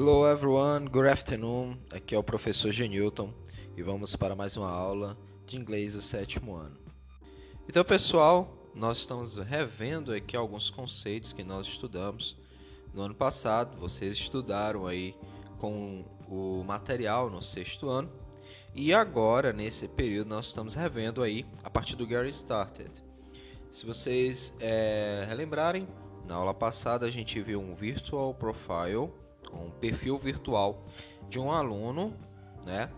Hello everyone, good afternoon. Aqui é o professor Genilton e vamos para mais uma aula de inglês do sétimo ano. Então, pessoal, nós estamos revendo aqui alguns conceitos que nós estudamos no ano passado. Vocês estudaram aí com o material no sexto ano e agora nesse período nós estamos revendo aí a partir do Gary Started. Se vocês é, relembrarem, na aula passada a gente viu um virtual profile um perfil virtual de um aluno, né?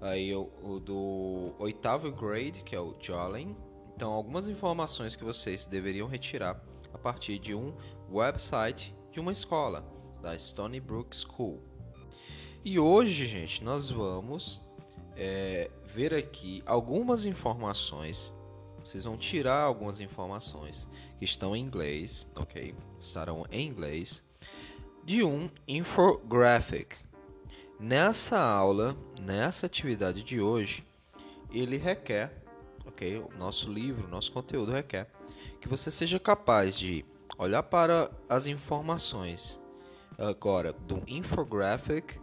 Aí o, o do oitavo grade, que é o Jolene. Então, algumas informações que vocês deveriam retirar a partir de um website de uma escola, da Stony Brook School. E hoje, gente, nós vamos é, ver aqui algumas informações. Vocês vão tirar algumas informações que estão em inglês, ok? Estarão em inglês de um infographic. Nessa aula, nessa atividade de hoje, ele requer, ok? O nosso livro, nosso conteúdo requer que você seja capaz de olhar para as informações agora do infographic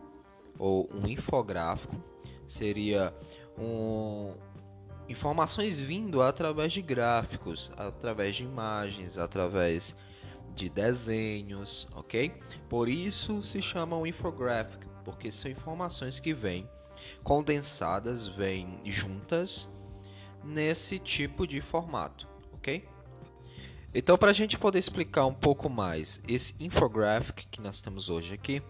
ou um infográfico seria um informações vindo através de gráficos, através de imagens, através de desenhos, ok? Por isso se chama um infographic, porque são informações que vêm condensadas, vêm juntas nesse tipo de formato, ok? Então, para a gente poder explicar um pouco mais esse infographic que nós temos hoje aqui,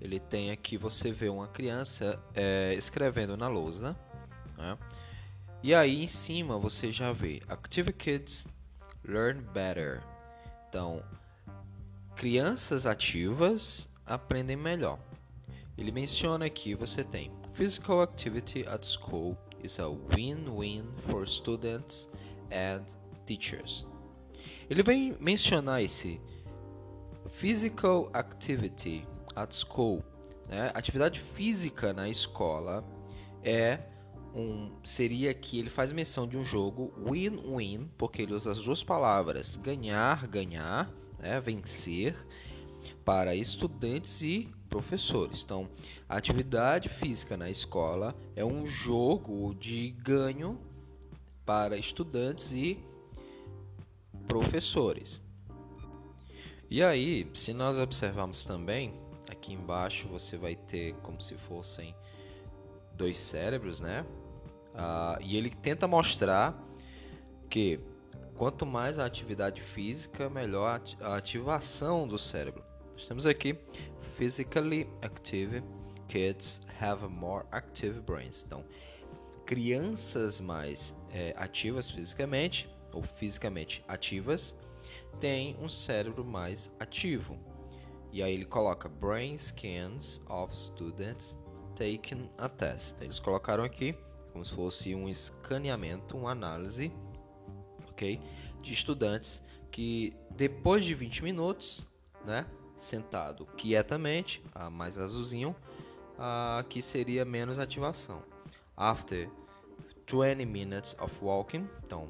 ele tem aqui você vê uma criança é, escrevendo na lousa, né? e aí em cima você já vê Active Kids Learn Better. Então, crianças ativas aprendem melhor. Ele menciona aqui você tem physical activity at school is a win-win for students and teachers. Ele vem mencionar esse physical activity at school, né? Atividade física na escola é um seria que ele faz menção de um jogo win-win, porque ele usa as duas palavras ganhar, ganhar, né, vencer para estudantes e professores. Então, a atividade física na escola é um jogo de ganho para estudantes e professores. E aí, se nós observarmos também, aqui embaixo você vai ter como se fossem dois cérebros, né? Uh, e ele tenta mostrar que quanto mais a atividade física, melhor a ativação do cérebro. Nós temos aqui physically active kids have more active brains. Então, crianças mais é, ativas fisicamente ou fisicamente ativas têm um cérebro mais ativo. E aí ele coloca brain scans of students taking a test. Eles colocaram aqui como se fosse um escaneamento, uma análise, ok, de estudantes que depois de 20 minutos, né, sentado quietamente, a mais azulzinho, aqui seria menos ativação. After 20 minutes of walking, então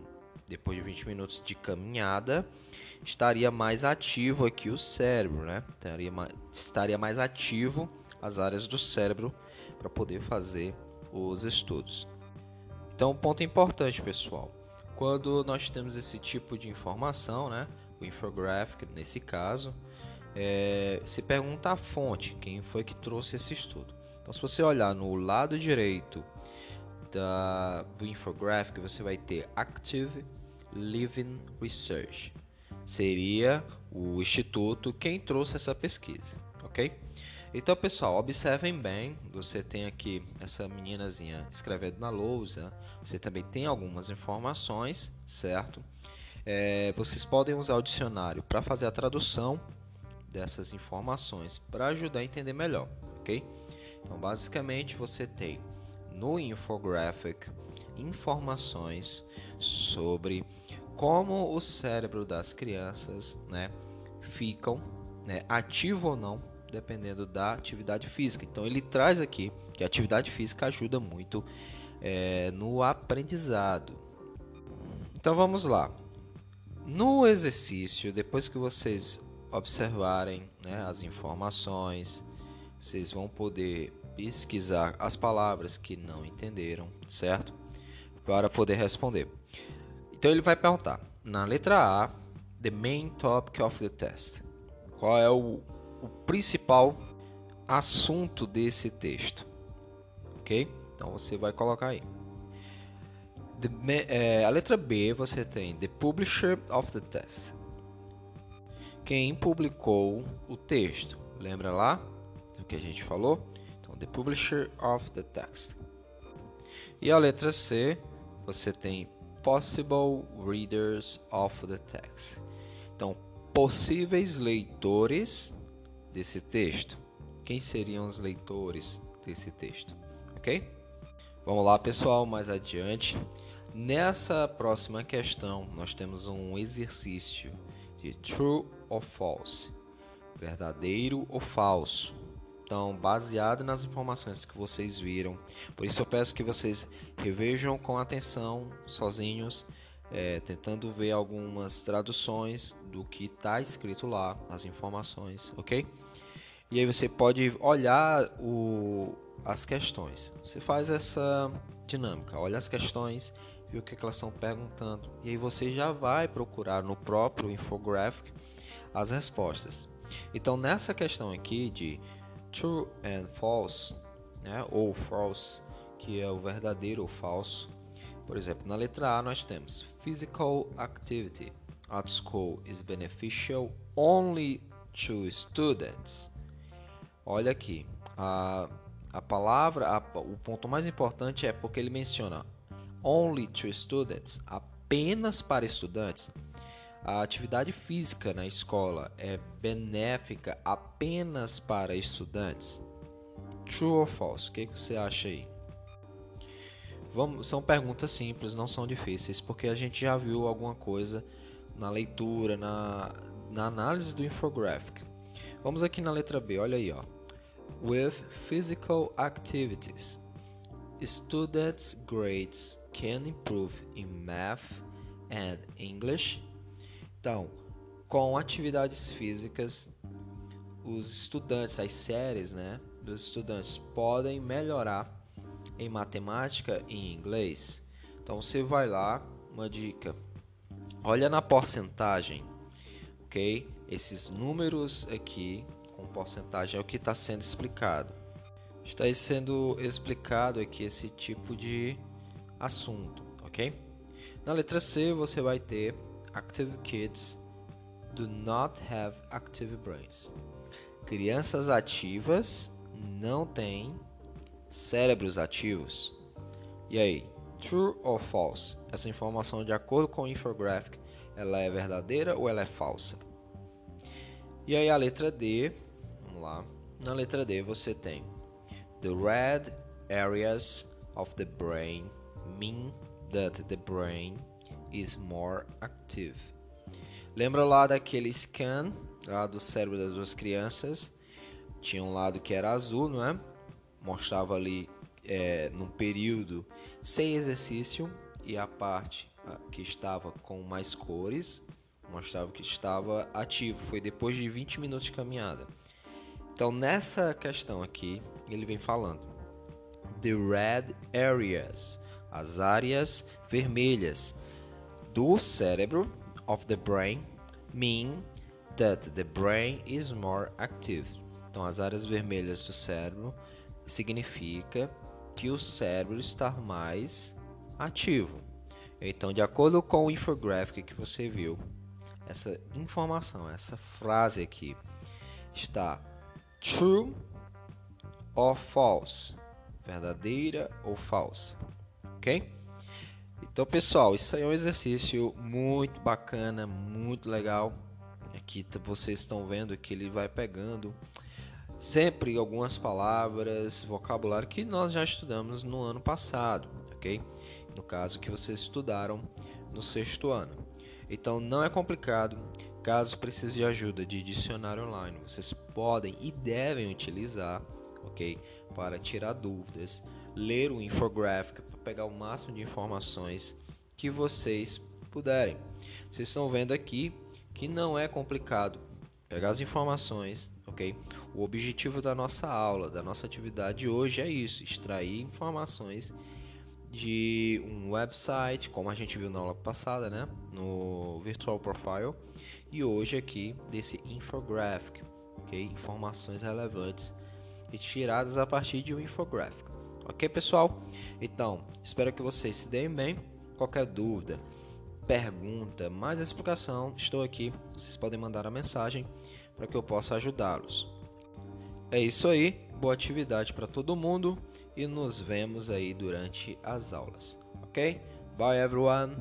depois de 20 minutos de caminhada, estaria mais ativo aqui o cérebro, né? Estaria mais, estaria mais ativo as áreas do cérebro para poder fazer os estudos. Então, ponto importante, pessoal. Quando nós temos esse tipo de informação, né, o infographic nesse caso, é, se pergunta a fonte, quem foi que trouxe esse estudo. Então, se você olhar no lado direito da, do infographic, você vai ter Active Living Research. Seria o instituto quem trouxe essa pesquisa, ok? Então, pessoal, observem bem. Você tem aqui essa meninazinha escrevendo na lousa. Você também tem algumas informações, certo? É, vocês podem usar o dicionário para fazer a tradução dessas informações para ajudar a entender melhor, ok? Então, basicamente, você tem no infographic informações sobre como o cérebro das crianças, né, ficam, né, ativo ou não dependendo da atividade física. Então ele traz aqui que a atividade física ajuda muito é, no aprendizado. Então vamos lá. No exercício, depois que vocês observarem né, as informações, vocês vão poder pesquisar as palavras que não entenderam, certo? Para poder responder. Então ele vai perguntar, na letra A, the main topic of the test. Qual é o, o principal assunto desse texto? Ok? Então você vai colocar aí. The, é, a letra B você tem the publisher of the test. Quem publicou o texto? Lembra lá do que a gente falou? Então, the publisher of the text. E a letra C você tem possible readers of the text. Então, possíveis leitores desse texto. Quem seriam os leitores desse texto? Ok? Vamos lá, pessoal, mais adiante. Nessa próxima questão, nós temos um exercício de true or false, verdadeiro ou falso. Então, baseado nas informações que vocês viram, por isso eu peço que vocês revejam com atenção, sozinhos, é, tentando ver algumas traduções do que está escrito lá, as informações, ok? E aí você pode olhar o, as questões. Você faz essa dinâmica, olha as questões, vê o que, que elas estão perguntando, e aí você já vai procurar no próprio infographic as respostas. Então nessa questão aqui de true and false, né, ou false, que é o verdadeiro ou falso, por exemplo, na letra A nós temos physical activity at school is beneficial only to students. Olha aqui, a, a palavra, a, o ponto mais importante é porque ele menciona only to students, apenas para estudantes. A atividade física na escola é benéfica apenas para estudantes? True ou false? O que, que você acha aí? Vamos, são perguntas simples, não são difíceis, porque a gente já viu alguma coisa na leitura, na, na análise do infographic. Vamos aqui na letra B, olha aí, ó. With physical activities, students' grades can improve in math and English. Então, com atividades físicas, os estudantes, as séries, né, dos estudantes podem melhorar em matemática e inglês. Então você vai lá, uma dica. Olha na porcentagem, ok? Esses números aqui com porcentagem é o que está sendo explicado. Está sendo explicado aqui esse tipo de assunto, ok? Na letra C você vai ter Active kids do not have active brains. Crianças ativas não têm cérebros ativos. E aí, true ou false? Essa informação, de acordo com o infographic, ela é verdadeira ou ela é falsa? E aí a letra D, vamos lá. Na letra D você tem the red areas of the brain mean that the brain is more active. Lembra lá daquele scan lá do cérebro das duas crianças? Tinha um lado que era azul, não é? Mostrava ali é, num período sem exercício e a parte que estava com mais cores mostrava que estava ativo. Foi depois de 20 minutos de caminhada. Então nessa questão aqui ele vem falando the red areas, as áreas vermelhas do cérebro of the brain mean that the brain is more active. Então as áreas vermelhas do cérebro significa que o cérebro está mais ativo. Então, de acordo com o infographic que você viu, essa informação, essa frase aqui está true or false, verdadeira ou falsa, ok? Então, pessoal, isso aí é um exercício muito bacana, muito legal. Aqui vocês estão vendo que ele vai pegando sempre algumas palavras, vocabulário que nós já estudamos no ano passado, ok? No caso que vocês estudaram no sexto ano. Então não é complicado. Caso precise de ajuda de dicionário online, vocês podem e devem utilizar, ok? Para tirar dúvidas, ler o infográfico para pegar o máximo de informações que vocês puderem. Vocês estão vendo aqui que não é complicado pegar as informações, ok? O objetivo da nossa aula, da nossa atividade hoje é isso: extrair informações de um website, como a gente viu na aula passada, né, no Virtual Profile, e hoje aqui desse infographic, ok? Informações relevantes e tiradas a partir de um infográfico, ok, pessoal? Então, espero que vocês se deem bem. Qualquer dúvida, pergunta, mais explicação, estou aqui. Vocês podem mandar a mensagem para que eu possa ajudá-los. É isso aí, boa atividade para todo mundo e nos vemos aí durante as aulas, ok? Bye everyone!